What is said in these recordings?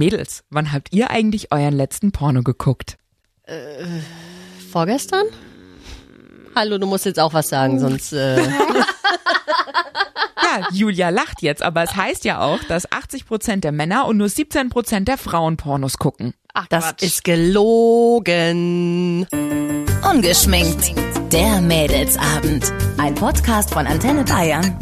Mädels, wann habt ihr eigentlich euren letzten Porno geguckt? Vorgestern? Hallo, du musst jetzt auch was sagen, sonst. Äh, Ja, Julia lacht jetzt, aber es heißt ja auch, dass 80 Prozent der Männer und nur 17 Prozent der Frauen Pornos gucken. Ach, das Quatsch. ist gelogen. Ungeschminkt. Der Mädelsabend. Ein Podcast von Antenne Bayern.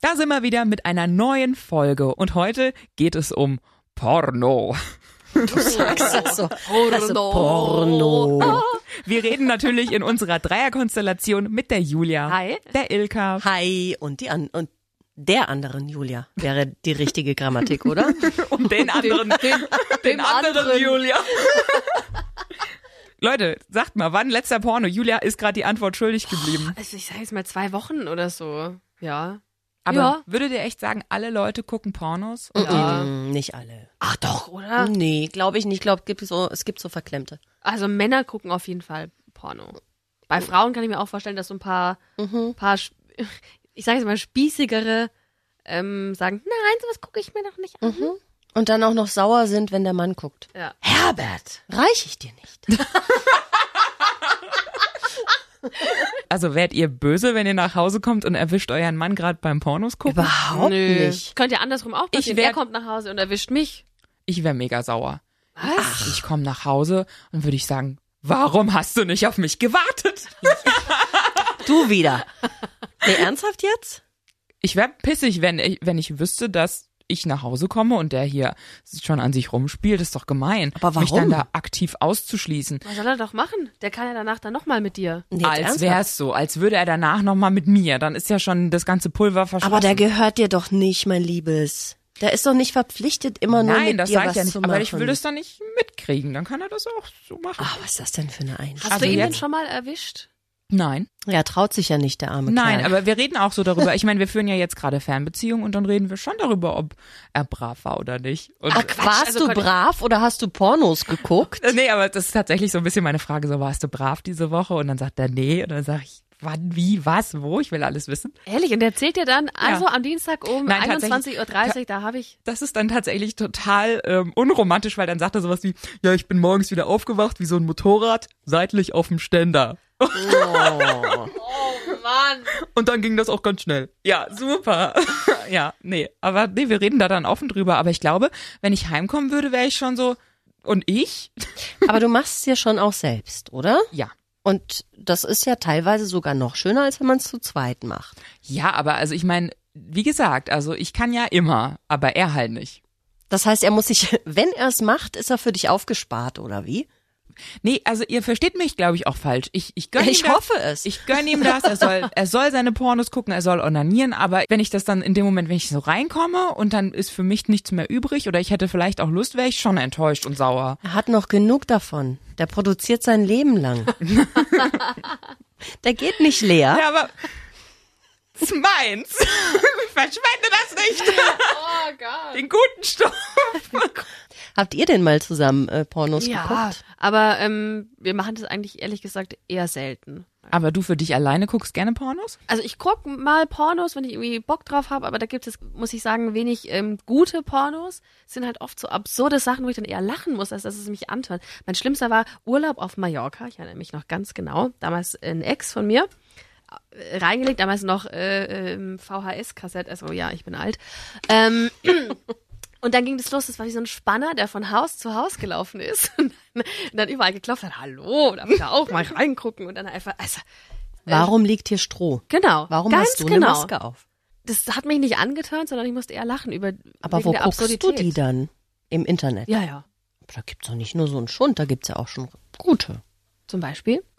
Da sind wir wieder mit einer neuen Folge und heute geht es um Porno. Sagst das so. Das so Porno. Wir reden natürlich in unserer Dreierkonstellation mit der Julia, Hi. der Ilka Hi und die an und der anderen Julia wäre die richtige Grammatik, oder? und den anderen, den, den anderen anderen. Julia. Leute, sagt mal, wann letzter Porno? Julia ist gerade die Antwort schuldig geblieben. Also ich sage jetzt mal zwei Wochen oder so. Ja. Aber Ja. würdet ihr echt sagen, alle Leute gucken Pornos? Ja. Mm, nicht alle. Ach doch, oder? Nee, glaube ich nicht. Ich glaube, gibt es so, es gibt so verklemmte. Also Männer gucken auf jeden Fall Porno. Bei Frauen kann ich mir auch vorstellen, dass so ein paar, paar Sp- ich sage jetzt mal spießigere ähm, sagen, nein, sowas gucke ich mir doch nicht an. Und dann auch noch sauer sind, wenn der Mann guckt. Ja. Herbert, reich ich dir nicht. Also wärt ihr böse, wenn ihr nach Hause kommt und erwischt euren Mann gerade beim Pornos gucken? Überhaupt nicht. Könnte ja andersrum auch passieren. wär- er kommt nach Hause und erwischt mich. Ich wäre mega sauer. Was? Ich komme nach Hause und würde ich sagen, warum hast du nicht auf mich gewartet? Du wieder. Nee, ernsthaft jetzt? Ich wäre pissig, wenn ich, wenn ich wüsste, dass ich nach Hause komme und der hier schon an sich rumspielt. ist doch gemein. Aber Mich warum? dann da aktiv auszuschließen. Was soll er doch machen? Der kann ja danach dann nochmal mit dir. Nee, jetzt als ernsthaft? wär's so, als würde er danach nochmal mit mir. Dann ist ja schon das ganze Pulver verschossen. Aber der gehört dir doch nicht, mein Liebes. Der ist doch nicht verpflichtet, immer nur Nein, mit das dir sag was ich ja nicht. zu Aber machen. ich will das dann nicht mitkriegen. Dann kann er das auch so machen. Ah, was ist das denn für eine Hast Einstellung? Also du ihn denn schon mal erwischt? Nein. Ja, traut sich ja nicht, der arme Nein, Kerl. aber wir reden auch so darüber. Ich meine, wir führen ja jetzt gerade Fernbeziehungen und dann reden wir schon darüber, ob er brav war oder nicht. Und Ach, warst also du brav oder hast du Pornos geguckt? Äh, Nee, aber das ist tatsächlich so ein bisschen meine Frage. So, warst du brav diese Woche? Und dann sagt er, nee. Und dann sage ich, wann, wie, was, wo? Ich will alles wissen. Ehrlich, und der erzählt dir dann, also am Dienstag um Nein, tatsächlich. 21.30 Uhr, da habe ich. Das ist dann tatsächlich total ähm, unromantisch, weil dann sagt er sowas wie, ja, ich bin morgens wieder aufgewacht wie so ein Motorrad, seitlich auf dem Ständer. Oh Mann. Und dann ging das auch ganz schnell. Ja, super. ja, nee, aber nee, wir reden da dann offen drüber. Aber ich glaube, wenn ich heimkommen würde, wäre ich schon so, und ich? Aber du machst es ja schon auch selbst, oder? Ja. Und das ist ja teilweise sogar noch schöner, als wenn man es zu zweit macht. Ja, aber also ich meine, wie gesagt, also ich kann ja immer, aber er halt nicht. Das heißt, er muss sich, wenn er es macht, ist er für dich aufgespart, oder wie? Nee, also ihr versteht mich, glaube ich, auch falsch. Ich, ich gönne Ich ihm das. hoffe es. Ich gönne ihm das. Er soll, er soll seine Pornos gucken, er soll onanieren, aber wenn ich das dann in dem Moment, wenn ich so reinkomme und dann ist für mich nichts mehr übrig oder ich hätte vielleicht auch Lust, wäre ich schon enttäuscht und sauer. Er hat noch genug davon. Der produziert sein Leben lang. Der geht nicht leer. Ja, aber das ist meins. Verschwende das nicht. Oh Gott. Den guten Stoff. Habt ihr denn mal zusammen äh, Pornos Ja, geguckt? aber ähm, wir machen das eigentlich ehrlich gesagt eher selten. Aber du für dich alleine guckst gerne Pornos? Also ich guck mal Pornos, wenn ich irgendwie Bock drauf habe, aber da gibt es, muss ich sagen, wenig ähm, gute Pornos. Es sind halt oft so absurde Sachen, wo ich dann eher lachen muss, als dass es mich antört. Mein schlimmster war Urlaub auf Mallorca, ich erinnere mich noch ganz genau. Damals ein Ex von mir äh, reingelegt, damals noch äh, ähm, VHS-Kassette, also ja, ich bin alt. Ähm, und dann ging das los, das war wie so ein Spanner, der von Haus zu Haus gelaufen ist und dann, und dann überall geklopft hat, hallo, darf ich da auch mal reingucken und dann einfach, also, Warum liegt hier Stroh? genau. Warum hast du genau. eine Maske auf? Das hat mich nicht angetönt, sondern ich musste eher lachen über Aber wo guckst Absurdität. du die dann? Im Internet? Ja, ja. Da gibt's doch nicht nur so einen Schund, da gibt's ja auch schon gute. Zum Beispiel.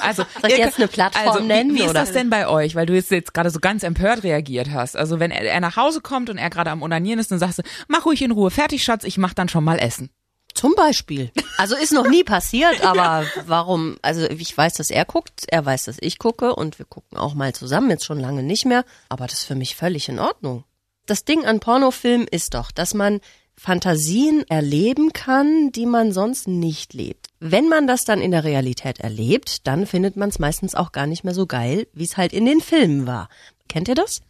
Also, Soll ich jetzt eine Plattform also, nennen, Wie, wie ist oder? das denn bei euch? Weil du jetzt, jetzt gerade so ganz empört reagiert hast. Also wenn er, er nach Hause kommt und er gerade am Onanieren ist, dann sagst du, mach ruhig in Ruhe, fertig, Schatz, ich mach dann schon mal Essen. Zum Beispiel. Also ist noch nie passiert, aber warum? Also ich weiß, dass er guckt, er weiß, dass ich gucke und wir gucken auch mal zusammen, jetzt schon lange nicht mehr, aber das ist für mich völlig in Ordnung. Das Ding an Pornofilmen ist doch, dass man Fantasien erleben kann, die man sonst nicht lebt. Wenn man das dann in der Realität erlebt, dann findet man es meistens auch gar nicht mehr so geil, wie es halt in den Filmen war. Kennt ihr das?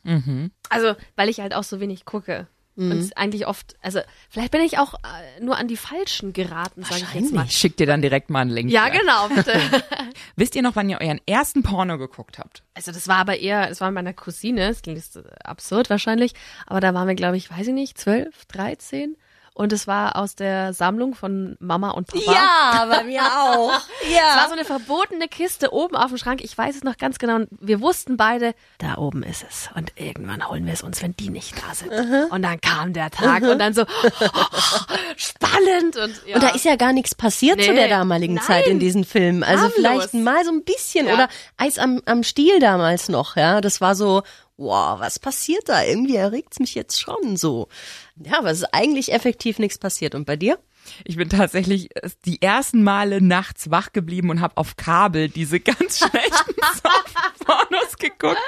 Also, weil ich halt auch so wenig gucke. Und eigentlich oft, also vielleicht bin ich auch äh, nur an die Falschen geraten, sage ich jetzt mal. Ich schick dir dann direkt mal einen Link. Ja, gleich. genau, bitte. Wisst ihr noch, wann ihr euren ersten Porno geguckt habt? Also das war aber eher, das war mit meiner Cousine, das klingt absurd wahrscheinlich, aber da waren wir, glaube ich, weiß ich nicht, zwölf, dreizehn. Und es war aus der Sammlung von Mama und Papa. Ja, bei mir auch. Es Ja. war so eine verbotene Kiste oben auf dem Schrank. Ich weiß es noch ganz genau. Und wir wussten beide, da oben ist es. Und irgendwann holen wir es uns, wenn die nicht da sind. Und dann kam der Tag und dann so spannend und ja. Und da ist ja gar nichts passiert Nee. zu der damaligen Nein. Zeit in diesen Filmen. Also Harmlos. vielleicht mal so ein bisschen Ja. oder Eis am, am Stiel damals noch, ja. Das war so, wow, was passiert da? Irgendwie erregt's mich jetzt schon so. Ja, aber es ist eigentlich effektiv nichts passiert. Und bei dir? Ich bin tatsächlich äh, die ersten Male nachts wach geblieben und habe auf Kabel diese ganz schlechten Softpornos geguckt.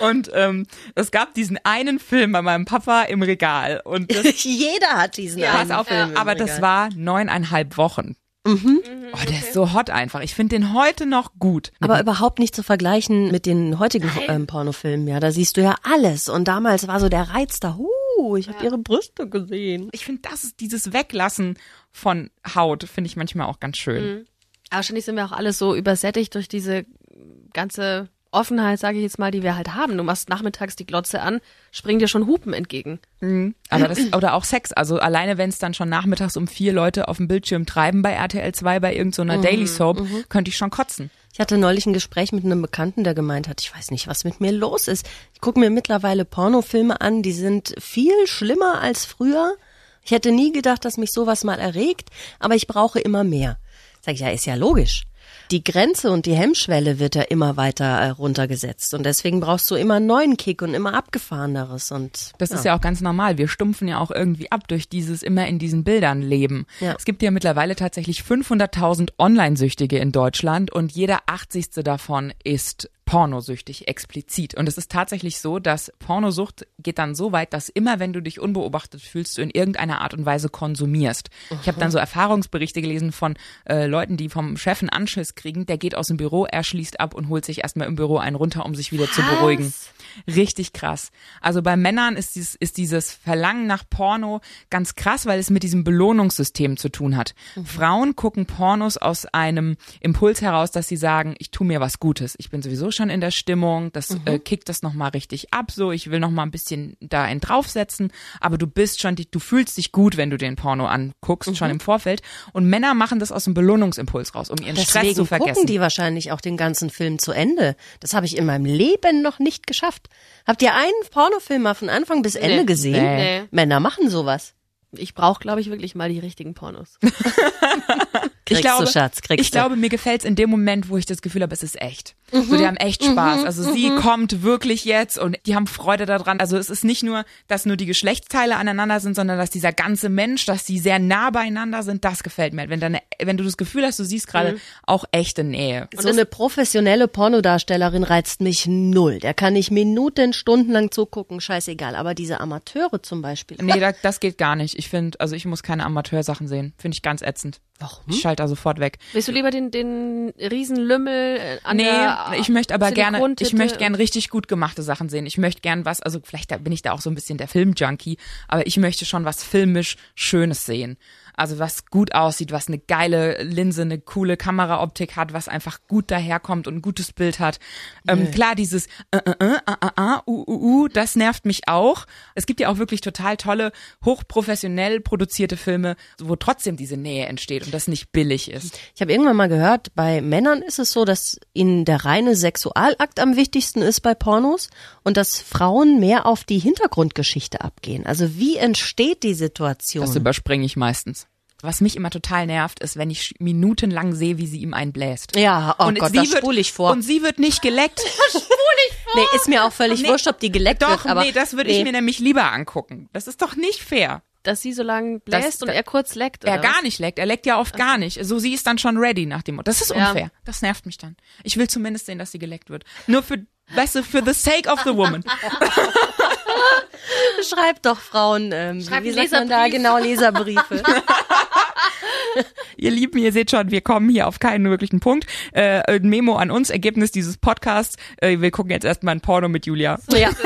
Und ähm, es gab diesen einen Film bei meinem Papa im Regal. Und das, Jeder hat diesen pass einen auf, Film aber das war neuneinhalb Wochen. Oh, der ist so hot einfach. Ich finde den heute noch gut. Aber überhaupt nicht zu vergleichen mit den heutigen ähm, Pornofilmen, ja. Da siehst du ja alles. Und damals war so der Reiz da, huh, ich habe ihre Brüste gesehen. ich finde, das ist dieses Weglassen von Haut, finde ich manchmal auch ganz schön. Aber wahrscheinlich sind wir auch alle so übersättigt durch diese ganze Offenheit, sage ich jetzt mal, die wir halt haben. Du machst nachmittags die Glotze an, springen dir schon Hupen entgegen. Aber das, oder auch Sex. Also alleine, wenn es dann schon nachmittags um vier Leute auf dem Bildschirm treiben bei RTL 2 bei irgendeiner Daily Soap, könnte ich schon kotzen. Ich hatte neulich ein Gespräch mit einem Bekannten, der gemeint hat, ich weiß nicht, was mit mir los ist. Ich gucke mir mittlerweile Pornofilme an, die sind viel schlimmer als früher. Ich hätte nie gedacht, dass mich sowas mal erregt, aber ich brauche immer mehr. Sag ich, ja, ist ja logisch. Die Grenze und die Hemmschwelle wird ja immer weiter äh, runtergesetzt und deswegen brauchst du immer einen neuen Kick und immer abgefahreneres und Das ist ja auch ganz normal. Wir stumpfen ja auch irgendwie ab durch dieses immer in diesen Bildern leben. Ja. Es gibt ja mittlerweile tatsächlich 500.000 Online-Süchtige in Deutschland und jeder 80. davon ist pornosüchtig explizit. Und es ist tatsächlich so, dass Pornosucht geht dann so weit, dass immer, wenn du dich unbeobachtet fühlst, du in irgendeiner Art und Weise konsumierst. Ich habe dann so Erfahrungsberichte gelesen von äh, Leuten, die vom Chef einen Anschiss kriegen. Der geht aus dem Büro, er schließt ab und holt sich erstmal im Büro einen runter, um sich wieder zu beruhigen. Richtig krass. Also bei Männern ist dieses, ist dieses Verlangen nach Porno ganz krass, weil es mit diesem Belohnungssystem zu tun hat. Frauen gucken Pornos aus einem Impuls heraus, dass sie sagen, ich tu mir was Gutes. Ich bin sowieso schon in der Stimmung, das äh, kickt das nochmal richtig ab, so ich will nochmal ein bisschen da einen draufsetzen, aber du bist schon, du fühlst dich gut, wenn du den Porno anguckst, schon im Vorfeld. Und Männer machen das aus dem Belohnungsimpuls raus, um ihren Stress Deswegen zu vergessen. gucken die wahrscheinlich auch den ganzen Film zu Ende. Das habe ich in meinem Leben noch nicht geschafft. Habt ihr einen Pornofilm mal von Anfang bis Ende Nee. gesehen? Nee. Männer machen sowas. Ich brauche, glaube ich, wirklich mal die richtigen Pornos. Kriegst ich glaube, du, Schatz, kriegst ich du. glaube, mir gefällt's in dem Moment, wo ich das Gefühl habe, es ist echt. Mhm. So, die haben echt Spaß. Also sie kommt wirklich jetzt und die haben Freude daran. Also es ist nicht nur, dass nur die Geschlechtsteile aneinander sind, sondern dass dieser ganze Mensch, dass die sehr nah beieinander sind, das gefällt mir. Wenn, deine, wenn du das Gefühl hast, du siehst gerade Mhm. auch echte Nähe. so eine professionelle Pornodarstellerin reizt mich null. Der kann ich Minuten, stundenlang zugucken, scheißegal. Aber diese Amateure zum Beispiel. Nee, da, das geht gar nicht. Ich finde, also ich muss keine Amateursachen sehen. Finde ich ganz ätzend. Warum? Ich schalte da sofort weg. Willst du lieber den, den Riesenlümmel äh, an Nee, der ich möchte aber gerne, ich möchte gern richtig gut gemachte Sachen sehen. Ich möchte gern was, also vielleicht da bin ich da auch so ein bisschen der Filmjunkie, aber ich möchte schon was filmisch Schönes sehen. Also was gut aussieht, was eine geile Linse, eine coole Kameraoptik hat, was einfach gut daherkommt und ein gutes Bild hat. Ähm, klar, dieses äh, äh, äh, äh, äh, uh, uh, uh, das nervt mich auch. Es gibt ja auch wirklich total tolle, hochprofessionell produzierte Filme, wo trotzdem diese Nähe entsteht und das nicht billig ist. Ich habe irgendwann mal gehört, bei Männern ist es so, dass ihnen der reine Sexualakt am wichtigsten ist bei Pornos und dass Frauen mehr auf die Hintergrundgeschichte abgehen. Also wie entsteht die Situation? Das überspringe ich meistens. Was mich immer total nervt, ist, wenn ich minutenlang sehe, wie sie ihm einbläst. ja, oh und Gott, sie das wird, spule ich vor. Und sie wird nicht geleckt. nee, ist mir auch völlig Nee, wurscht, ob die geleckt Doch, wird. Aber nee, das würde nee. ich mir nämlich lieber angucken. Das ist doch nicht fair. Dass sie so lang bläst und das- er kurz leckt. Er gar was? nicht leckt. Er leckt ja oft gar nicht. So, sie ist dann schon ready nach dem Motto. Das ist Ja. unfair. Das nervt mich dann. Ich will zumindest sehen, dass sie geleckt wird. Nur für, weißt du, für the sake of the woman. Schreibt doch Frauen, ähm, Schreibt wie sagt man da genau Leserbriefe? Ihr Lieben, ihr seht schon, wir kommen hier auf keinen wirklichen Punkt. Äh, Memo an uns, Ergebnis dieses Podcasts. Äh, wir gucken jetzt erstmal ein Porno mit Julia. ja.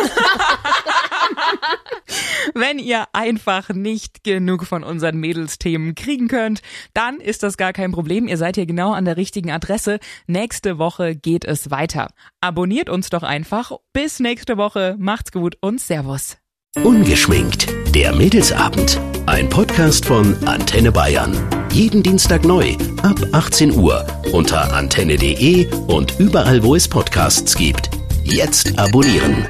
Wenn ihr einfach nicht genug von unseren Mädelsthemen kriegen könnt, dann ist das gar kein Problem. Ihr seid hier genau an der richtigen Adresse. Nächste Woche geht es weiter. Abonniert uns doch einfach. Bis nächste Woche. Macht's gut und Servus. Ungeschminkt. Der Mädelsabend. Ein Podcast von Antenne Bayern. Jeden Dienstag neu ab 18 Uhr unter antenne.de und überall, wo es Podcasts gibt. Jetzt abonnieren.